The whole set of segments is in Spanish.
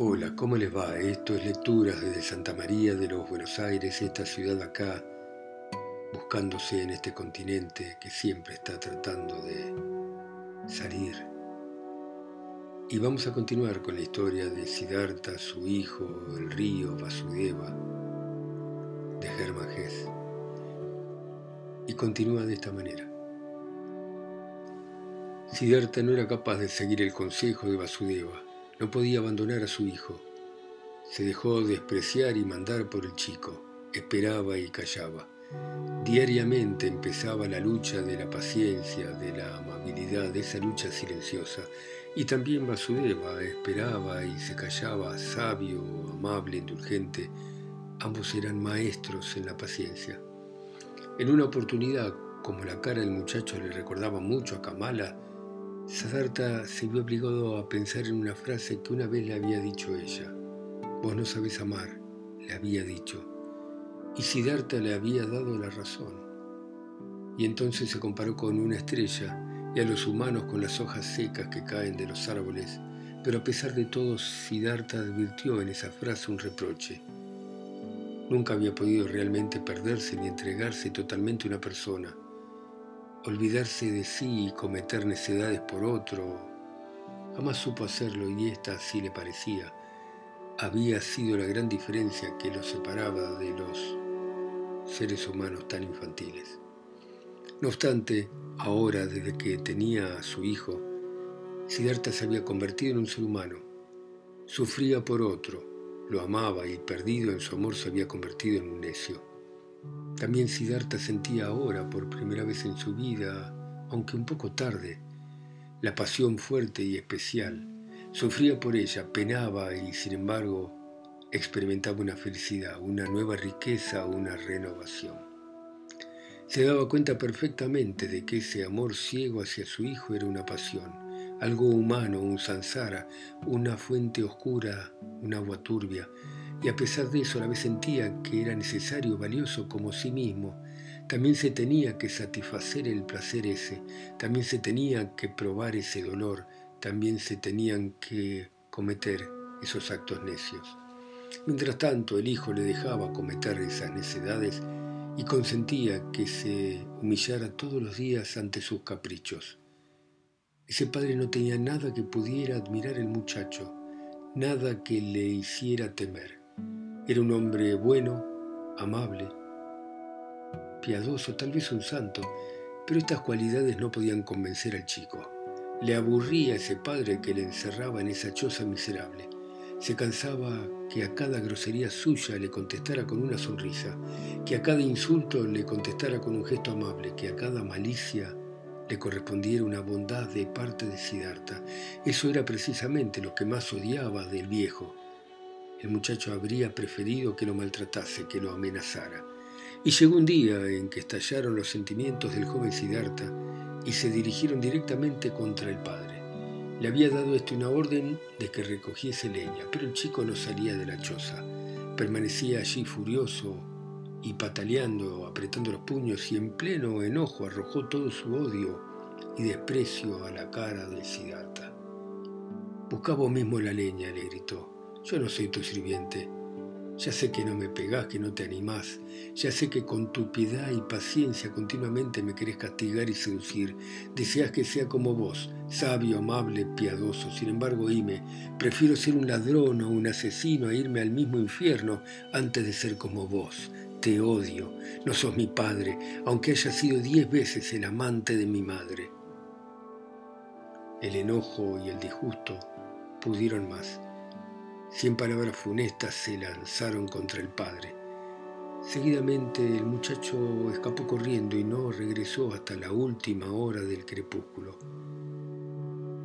Hola, ¿cómo les va? Esto es Lecturas desde Santa María de los Buenos Aires, esta ciudad acá, buscándose en este continente que siempre está tratando de salir. Y vamos a continuar con la historia de Siddhartha, su hijo, el río Vasudeva, de Hermann Hesse. Y continúa de esta manera. Siddhartha no era capaz de seguir el consejo de Vasudeva no podía abandonar a su hijo. Se dejó despreciar y mandar por el chico. Esperaba y callaba. Diariamente empezaba la lucha de la paciencia, de la amabilidad, de esa lucha silenciosa. Y también Vasudeva esperaba y se callaba, sabio, amable, indulgente. Ambos eran maestros en la paciencia. En una oportunidad, como la cara del muchacho le recordaba mucho a Kamala, Siddhartha se vio obligado a pensar en una frase que una vez le había dicho ella. Vos no sabes amar, le había dicho. Y Siddhartha le había dado la razón. Y entonces se comparó con una estrella y a los humanos con las hojas secas que caen de los árboles, pero a pesar de todo Siddhartha advirtió en esa frase un reproche. Nunca había podido realmente perderse ni entregarse totalmente a una persona olvidarse de sí y cometer necedades por otro. Jamás supo hacerlo y esta así le parecía. Había sido la gran diferencia que los separaba de los seres humanos tan infantiles. No obstante, ahora desde que tenía a su hijo, Siddhartha se había convertido en un ser humano. Sufría por otro, lo amaba y perdido en su amor se había convertido en un necio. También Siddhartha sentía ahora, por primera vez en su vida, aunque un poco tarde, la pasión fuerte y especial. Sufría por ella, penaba y, sin embargo, experimentaba una felicidad, una nueva riqueza, una renovación. Se daba cuenta perfectamente de que ese amor ciego hacia su hijo era una pasión, algo humano, un sansara, una fuente oscura, un agua turbia, y a pesar de eso a la vez sentía que era necesario, valioso como sí mismo. También se tenía que satisfacer el placer ese, también se tenía que probar ese dolor, también se tenían que cometer esos actos necios. Mientras tanto, el hijo le dejaba cometer esas necedades y consentía que se humillara todos los días ante sus caprichos. Ese padre no tenía nada que pudiera admirar el muchacho, nada que le hiciera temer. Era un hombre bueno, amable, piadoso, tal vez un santo, pero estas cualidades no podían convencer al chico. Le aburría ese padre que le encerraba en esa choza miserable. Se cansaba que a cada grosería suya le contestara con una sonrisa, que a cada insulto le contestara con un gesto amable, que a cada malicia le correspondiera una bondad de parte de Siddhartha. Eso era precisamente lo que más odiaba del viejo, el muchacho habría preferido que lo maltratase, que lo amenazara. Y llegó un día en que estallaron los sentimientos del joven Siddhartha y se dirigieron directamente contra el padre. Le había dado este una orden de que recogiese leña, pero el chico no salía de la choza. Permanecía allí furioso y pataleando, apretando los puños y en pleno enojo arrojó todo su odio y desprecio a la cara de Siddhartha. Busca vos mismo la leña, le gritó. Yo no soy tu sirviente. Ya sé que no me pegás, que no te animás. Ya sé que con tu piedad y paciencia continuamente me querés castigar y seducir. Deseas que sea como vos, sabio, amable, piadoso. Sin embargo, Ime, prefiero ser un ladrón o un asesino a irme al mismo infierno antes de ser como vos. Te odio. No sos mi padre, aunque haya sido diez veces el amante de mi madre. El enojo y el disgusto pudieron más. Cien palabras funestas se lanzaron contra el padre. Seguidamente el muchacho escapó corriendo y no regresó hasta la última hora del crepúsculo.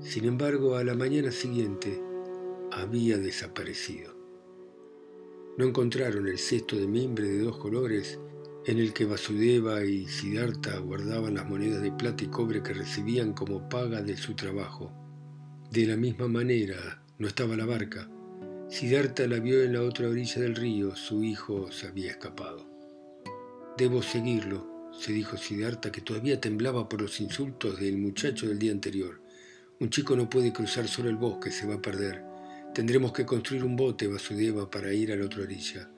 Sin embargo, a la mañana siguiente había desaparecido. No encontraron el cesto de mimbre de dos colores en el que Vasudeva y Siddhartha guardaban las monedas de plata y cobre que recibían como paga de su trabajo. De la misma manera, no estaba la barca, Siddhartha la vio en la otra orilla del río, su hijo se había escapado. Debo seguirlo, se dijo Siddhartha, que todavía temblaba por los insultos del muchacho del día anterior. Un chico no puede cruzar solo el bosque, se va a perder. Tendremos que construir un bote, Vasudeva, para ir a la otra orilla.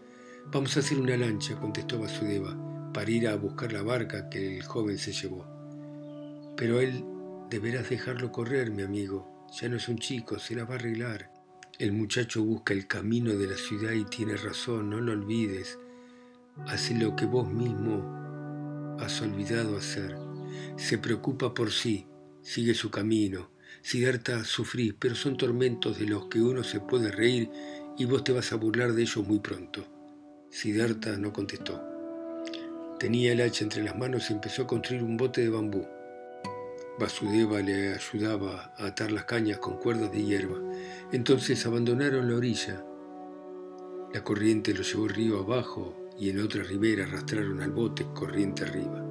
Vamos a hacer una lancha, contestó Vasudeva, para ir a buscar la barca que el joven se llevó. Pero él deberás dejarlo correr, mi amigo. Ya no es un chico, se la va a arreglar. El muchacho busca el camino de la ciudad y tiene razón, no lo olvides. Hace lo que vos mismo has olvidado hacer. Se preocupa por sí, sigue su camino. Siddhartha sufrís, pero son tormentos de los que uno se puede reír y vos te vas a burlar de ellos muy pronto. Siddhartha no contestó. Tenía el hacha entre las manos y empezó a construir un bote de bambú. Vasudeva le ayudaba a atar las cañas con cuerdas de hierba. Entonces abandonaron la orilla. La corriente lo llevó río abajo y en otra ribera arrastraron al bote corriente arriba.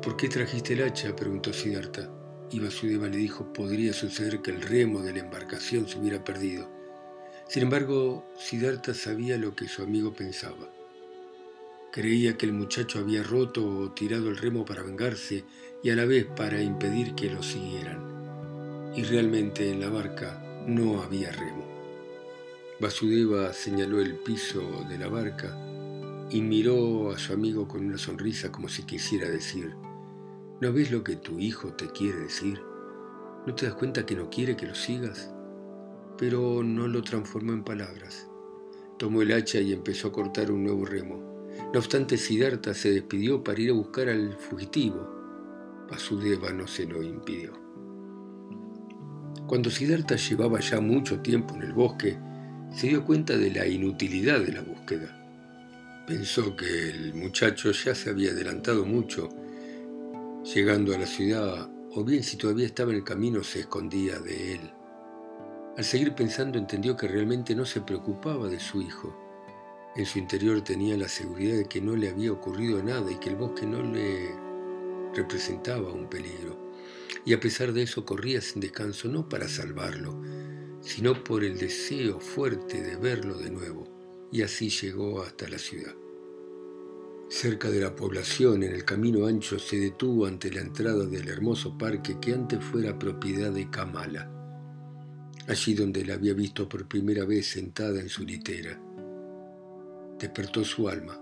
¿Por qué trajiste el hacha? preguntó Siddhartha. Y Vasudeva le dijo, podría suceder que el remo de la embarcación se hubiera perdido. Sin embargo, Siddhartha sabía lo que su amigo pensaba. Creía que el muchacho había roto o tirado el remo para vengarse y a la vez para impedir que lo siguieran. Y realmente en la barca no había remo. Vasudeva señaló el piso de la barca y miró a su amigo con una sonrisa como si quisiera decir, ¿no ves lo que tu hijo te quiere decir? ¿No te das cuenta que no quiere que lo sigas? Pero no lo transformó en palabras. Tomó el hacha y empezó a cortar un nuevo remo. No obstante, Siddhartha se despidió para ir a buscar al fugitivo. Vasudeva no se lo impidió. Cuando Siddhartha llevaba ya mucho tiempo en el bosque, se dio cuenta de la inutilidad de la búsqueda. Pensó que el muchacho ya se había adelantado mucho, llegando a la ciudad, o bien si todavía estaba en el camino se escondía de él. Al seguir pensando entendió que realmente no se preocupaba de su hijo en su interior tenía la seguridad de que no le había ocurrido nada y que el bosque no le representaba un peligro. Y a pesar de eso corría sin descanso no para salvarlo, sino por el deseo fuerte de verlo de nuevo. Y así llegó hasta la ciudad. Cerca de la población, en el camino ancho, se detuvo ante la entrada del hermoso parque que antes fuera propiedad de Kamala, allí donde la había visto por primera vez sentada en su litera despertó su alma.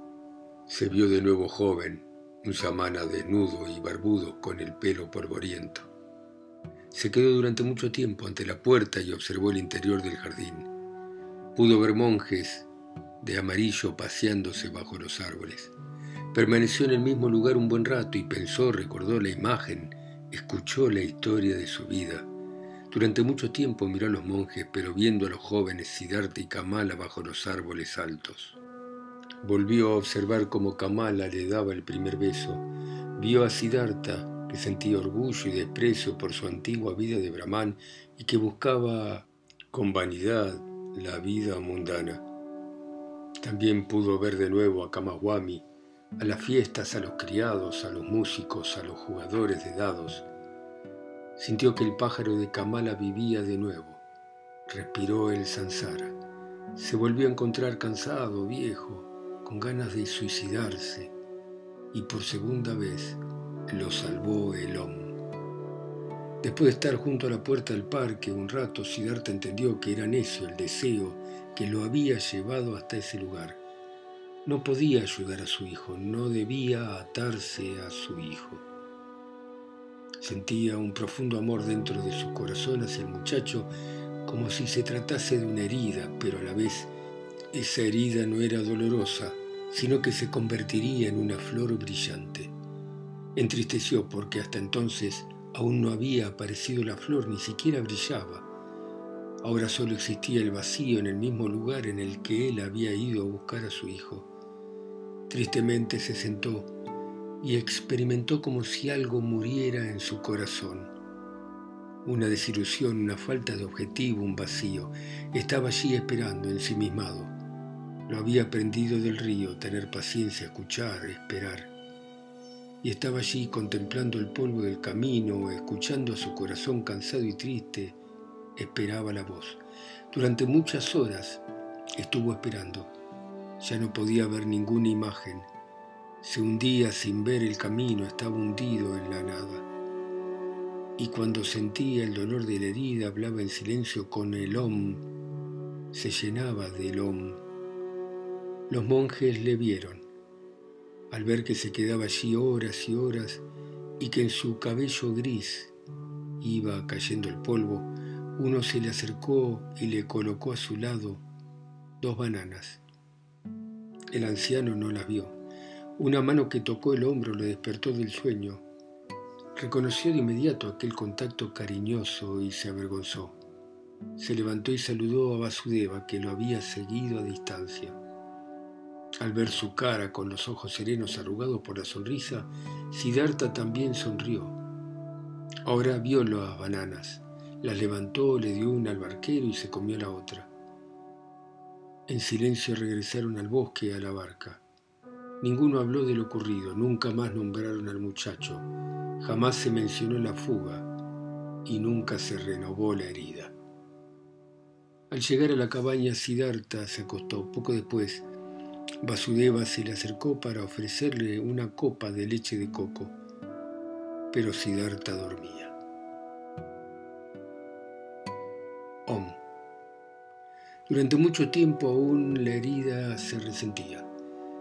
Se vio de nuevo joven, un samana desnudo y barbudo con el pelo polvoriento. Se quedó durante mucho tiempo ante la puerta y observó el interior del jardín. Pudo ver monjes de amarillo paseándose bajo los árboles. Permaneció en el mismo lugar un buen rato y pensó, recordó la imagen, escuchó la historia de su vida. Durante mucho tiempo miró a los monjes, pero viendo a los jóvenes Siddhartha y Kamala bajo los árboles altos. Volvió a observar cómo Kamala le daba el primer beso. Vio a Siddhartha, que sentía orgullo y desprecio por su antigua vida de Brahman y que buscaba con vanidad la vida mundana. También pudo ver de nuevo a Kamawami, a las fiestas, a los criados, a los músicos, a los jugadores de dados. Sintió que el pájaro de Kamala vivía de nuevo. Respiró el sansara. Se volvió a encontrar cansado, viejo, con ganas de suicidarse y por segunda vez lo salvó el hombre. Después de estar junto a la puerta del parque un rato, Siddhartha entendió que era necio el deseo que lo había llevado hasta ese lugar. No podía ayudar a su hijo, no debía atarse a su hijo. Sentía un profundo amor dentro de su corazón hacia el muchacho, como si se tratase de una herida, pero a la vez esa herida no era dolorosa, sino que se convertiría en una flor brillante. Entristeció porque hasta entonces aún no había aparecido la flor, ni siquiera brillaba. Ahora solo existía el vacío en el mismo lugar en el que él había ido a buscar a su hijo. Tristemente se sentó y experimentó como si algo muriera en su corazón. Una desilusión, una falta de objetivo, un vacío. Estaba allí esperando, ensimismado. Lo había aprendido del río, tener paciencia, escuchar, esperar. Y estaba allí contemplando el polvo del camino, escuchando a su corazón cansado y triste, esperaba la voz. Durante muchas horas estuvo esperando. Ya no podía ver ninguna imagen. Se hundía sin ver el camino, estaba hundido en la nada. Y cuando sentía el dolor de la herida, hablaba en silencio con el om se llenaba de Om. Los monjes le vieron. Al ver que se quedaba allí horas y horas y que en su cabello gris iba cayendo el polvo, uno se le acercó y le colocó a su lado dos bananas. El anciano no las vio. Una mano que tocó el hombro le despertó del sueño. Reconoció de inmediato aquel contacto cariñoso y se avergonzó. Se levantó y saludó a Vasudeva, que lo había seguido a distancia. Al ver su cara con los ojos serenos arrugados por la sonrisa, Siddhartha también sonrió. Ahora vio las bananas, las levantó, le dio una al barquero y se comió la otra. En silencio regresaron al bosque a la barca. Ninguno habló de lo ocurrido, nunca más nombraron al muchacho, jamás se mencionó la fuga y nunca se renovó la herida. Al llegar a la cabaña, Siddhartha se acostó. Poco después, Vasudeva se le acercó para ofrecerle una copa de leche de coco, pero Siddhartha dormía. Om. Durante mucho tiempo aún la herida se resentía.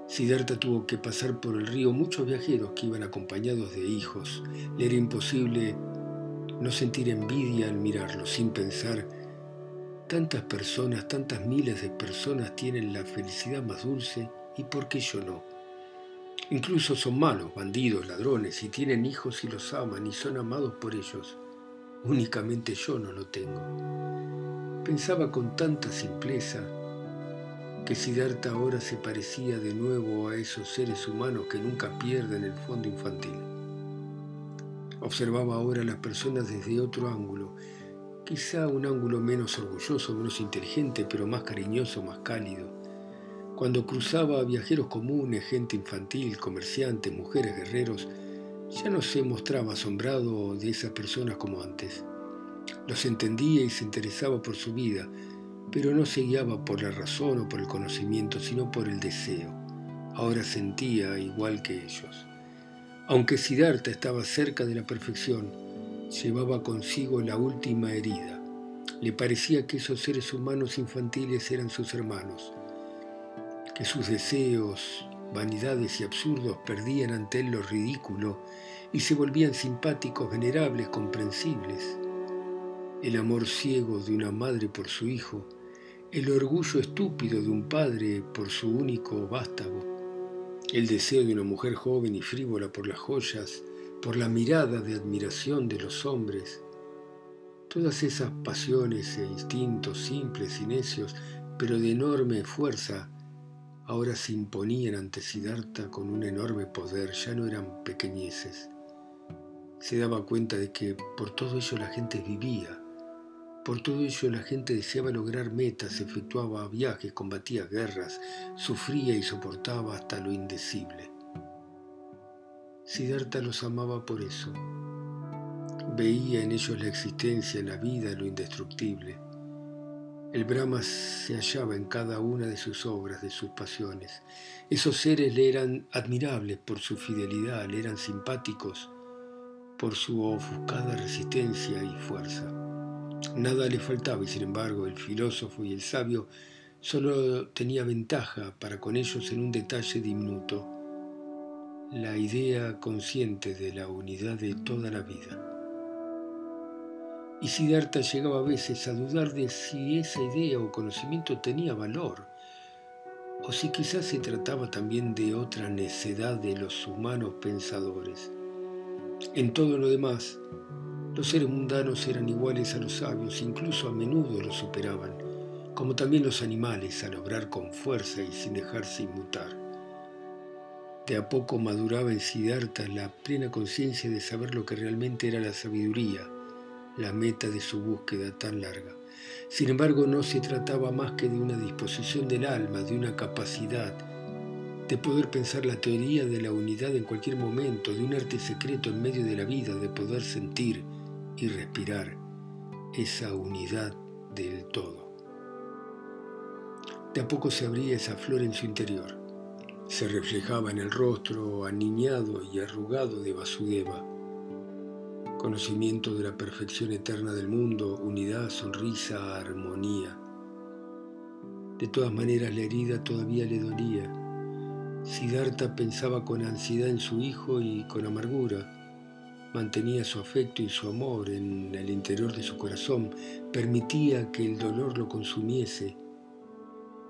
Siddhartha tuvo que pasar por el río muchos viajeros que iban acompañados de hijos. Le era imposible no sentir envidia al mirarlo, sin pensar Tantas personas, tantas miles de personas tienen la felicidad más dulce y por qué yo no. Incluso son malos, bandidos, ladrones, y tienen hijos y los aman y son amados por ellos. Únicamente yo no lo tengo. Pensaba con tanta simpleza que Siddhartha ahora se parecía de nuevo a esos seres humanos que nunca pierden el fondo infantil. Observaba ahora a las personas desde otro ángulo quizá un ángulo menos orgulloso, menos inteligente, pero más cariñoso, más cálido. Cuando cruzaba a viajeros comunes, gente infantil, comerciantes, mujeres, guerreros, ya no se mostraba asombrado de esas personas como antes. Los entendía y se interesaba por su vida, pero no se guiaba por la razón o por el conocimiento, sino por el deseo. Ahora sentía igual que ellos. Aunque Siddhartha estaba cerca de la perfección, llevaba consigo la última herida. Le parecía que esos seres humanos infantiles eran sus hermanos, que sus deseos, vanidades y absurdos perdían ante él lo ridículo y se volvían simpáticos, venerables, comprensibles. El amor ciego de una madre por su hijo, el orgullo estúpido de un padre por su único vástago, el deseo de una mujer joven y frívola por las joyas, por la mirada de admiración de los hombres. Todas esas pasiones e instintos simples y necios, pero de enorme fuerza, ahora se imponían ante Siddhartha con un enorme poder, ya no eran pequeñeces. Se daba cuenta de que por todo ello la gente vivía, por todo ello la gente deseaba lograr metas, efectuaba viajes, combatía guerras, sufría y soportaba hasta lo indecible. Siddhartha los amaba por eso. Veía en ellos la existencia, la vida, lo indestructible. El Brahma se hallaba en cada una de sus obras, de sus pasiones. Esos seres le eran admirables por su fidelidad, le eran simpáticos por su ofuscada resistencia y fuerza. Nada le faltaba y sin embargo el filósofo y el sabio solo tenía ventaja para con ellos en un detalle diminuto la idea consciente de la unidad de toda la vida. Y Siddhartha llegaba a veces a dudar de si esa idea o conocimiento tenía valor, o si quizás se trataba también de otra necedad de los humanos pensadores. En todo lo demás, los seres mundanos eran iguales a los sabios, incluso a menudo los superaban, como también los animales al obrar con fuerza y sin dejarse inmutar. De a poco maduraba en Siddhartha la plena conciencia de saber lo que realmente era la sabiduría, la meta de su búsqueda tan larga. Sin embargo, no se trataba más que de una disposición del alma, de una capacidad de poder pensar la teoría de la unidad en cualquier momento, de un arte secreto en medio de la vida, de poder sentir y respirar esa unidad del todo. De a poco se abría esa flor en su interior se reflejaba en el rostro aniñado y arrugado de Vasudeva. Conocimiento de la perfección eterna del mundo, unidad, sonrisa, armonía. De todas maneras la herida todavía le dolía. Siddhartha pensaba con ansiedad en su hijo y con amargura. Mantenía su afecto y su amor en el interior de su corazón, permitía que el dolor lo consumiese,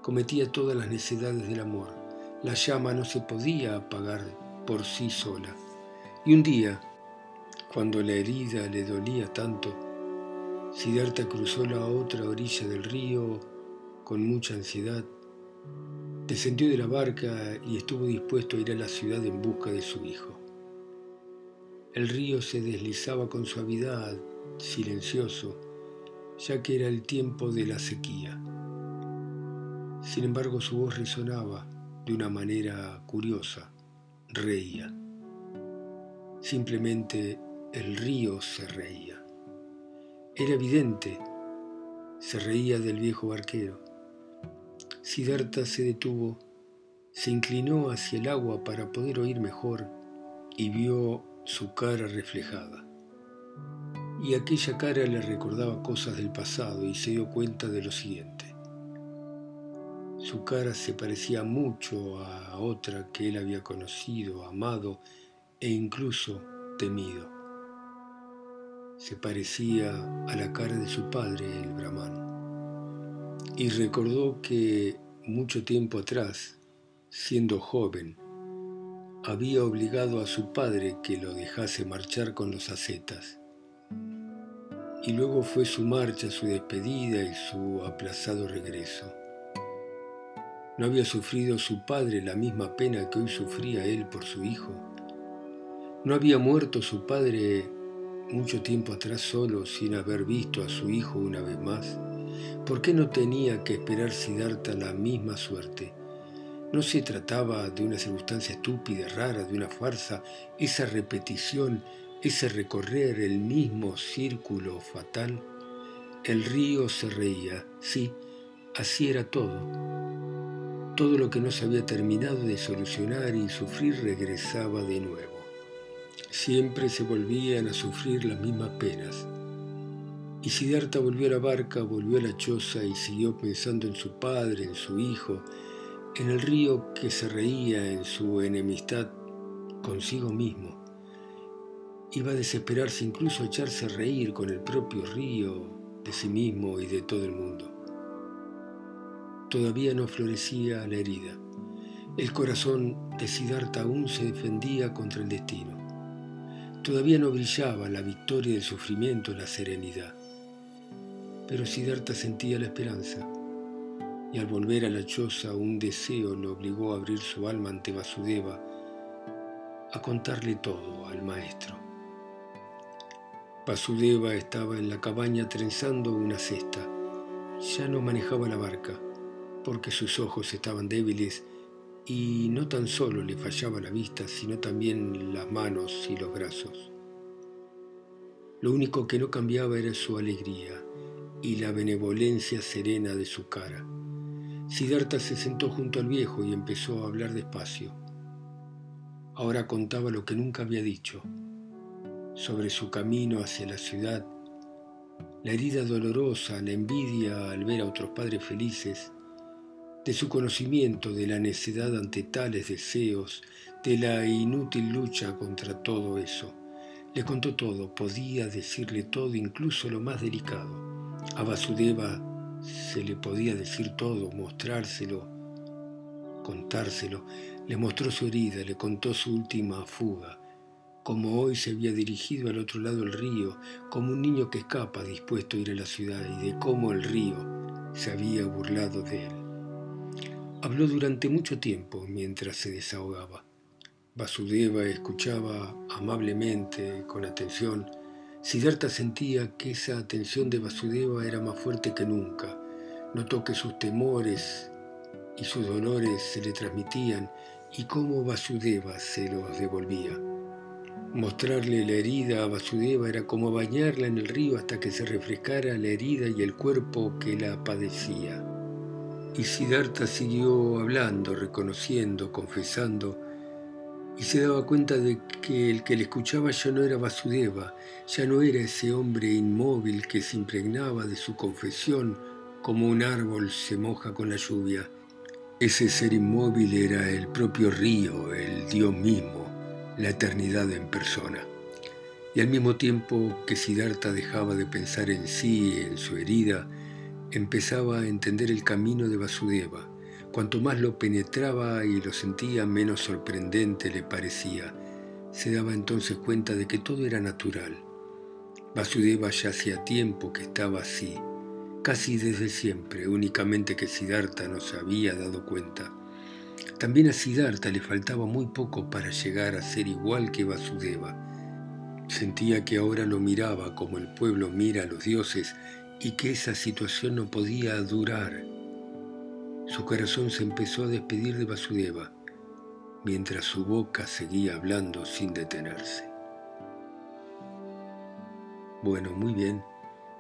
cometía todas las necesidades del amor. La llama no se podía apagar por sí sola. Y un día, cuando la herida le dolía tanto, Siddhartha cruzó la otra orilla del río con mucha ansiedad, descendió de la barca y estuvo dispuesto a ir a la ciudad en busca de su hijo. El río se deslizaba con suavidad, silencioso, ya que era el tiempo de la sequía. Sin embargo, su voz resonaba de una manera curiosa, reía. Simplemente el río se reía. Era evidente, se reía del viejo barquero. Siddhartha se detuvo, se inclinó hacia el agua para poder oír mejor y vio su cara reflejada. Y aquella cara le recordaba cosas del pasado y se dio cuenta de lo siguiente. Su cara se parecía mucho a otra que él había conocido, amado e incluso temido. Se parecía a la cara de su padre, el Brahman. Y recordó que mucho tiempo atrás, siendo joven, había obligado a su padre que lo dejase marchar con los ascetas. Y luego fue su marcha, su despedida y su aplazado regreso. ¿No había sufrido su padre la misma pena que hoy sufría él por su hijo? ¿No había muerto su padre mucho tiempo atrás solo sin haber visto a su hijo una vez más? ¿Por qué no tenía que esperar Siddhartha la misma suerte? ¿No se trataba de una circunstancia estúpida, rara, de una farsa, esa repetición, ese recorrer el mismo círculo fatal? El río se reía, sí, así era todo. Todo lo que no se había terminado de solucionar y sufrir regresaba de nuevo. Siempre se volvían a sufrir las mismas penas. Y Siddhartha volvió a la barca, volvió a la choza y siguió pensando en su padre, en su hijo, en el río que se reía en su enemistad consigo mismo. Iba a desesperarse incluso a echarse a reír con el propio río de sí mismo y de todo el mundo. Todavía no florecía la herida. El corazón de Siddhartha aún se defendía contra el destino. Todavía no brillaba la victoria del sufrimiento, la serenidad. Pero Siddhartha sentía la esperanza y al volver a la choza un deseo lo obligó a abrir su alma ante Vasudeva, a contarle todo al maestro. Vasudeva estaba en la cabaña trenzando una cesta. Ya no manejaba la barca, porque sus ojos estaban débiles y no tan solo le fallaba la vista, sino también las manos y los brazos. Lo único que no cambiaba era su alegría y la benevolencia serena de su cara. Siddhartha se sentó junto al viejo y empezó a hablar despacio. Ahora contaba lo que nunca había dicho, sobre su camino hacia la ciudad, la herida dolorosa, la envidia al ver a otros padres felices, de su conocimiento de la necedad ante tales deseos, de la inútil lucha contra todo eso. Le contó todo, podía decirle todo, incluso lo más delicado. A Vasudeva se le podía decir todo, mostrárselo, contárselo. Le mostró su herida, le contó su última fuga, como hoy se había dirigido al otro lado del río, como un niño que escapa dispuesto a ir a la ciudad y de cómo el río se había burlado de él. Habló durante mucho tiempo mientras se desahogaba. Vasudeva escuchaba amablemente, con atención, Siddhartha sentía que esa atención de Vasudeva era más fuerte que nunca. Notó que sus temores y sus dolores se le transmitían y cómo Vasudeva se los devolvía. Mostrarle la herida a Vasudeva era como bañarla en el río hasta que se refrescara la herida y el cuerpo que la padecía. Y Siddhartha siguió hablando, reconociendo, confesando, y se daba cuenta de que el que le escuchaba ya no era Vasudeva, ya no era ese hombre inmóvil que se impregnaba de su confesión como un árbol se moja con la lluvia. Ese ser inmóvil era el propio río, el Dios mismo, la eternidad en persona. Y al mismo tiempo que Siddhartha dejaba de pensar en sí, en su herida, empezaba a entender el camino de Vasudeva. Cuanto más lo penetraba y lo sentía, menos sorprendente le parecía. Se daba entonces cuenta de que todo era natural. Vasudeva ya hacía tiempo que estaba así, casi desde siempre, únicamente que Siddhartha no se había dado cuenta. También a Siddhartha le faltaba muy poco para llegar a ser igual que Vasudeva. Sentía que ahora lo miraba como el pueblo mira a los dioses y que esa situación no podía durar. Su corazón se empezó a despedir de Vasudeva, mientras su boca seguía hablando sin detenerse. Bueno, muy bien,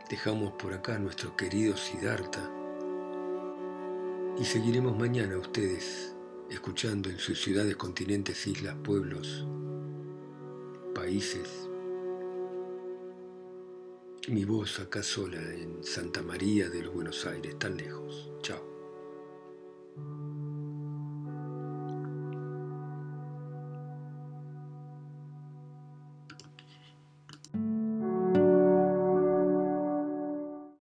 dejamos por acá a nuestro querido Siddhartha y seguiremos mañana ustedes escuchando en sus ciudades, continentes, islas, pueblos, países, mi voz acá sola en Santa María de los Buenos Aires, tan lejos. Chao.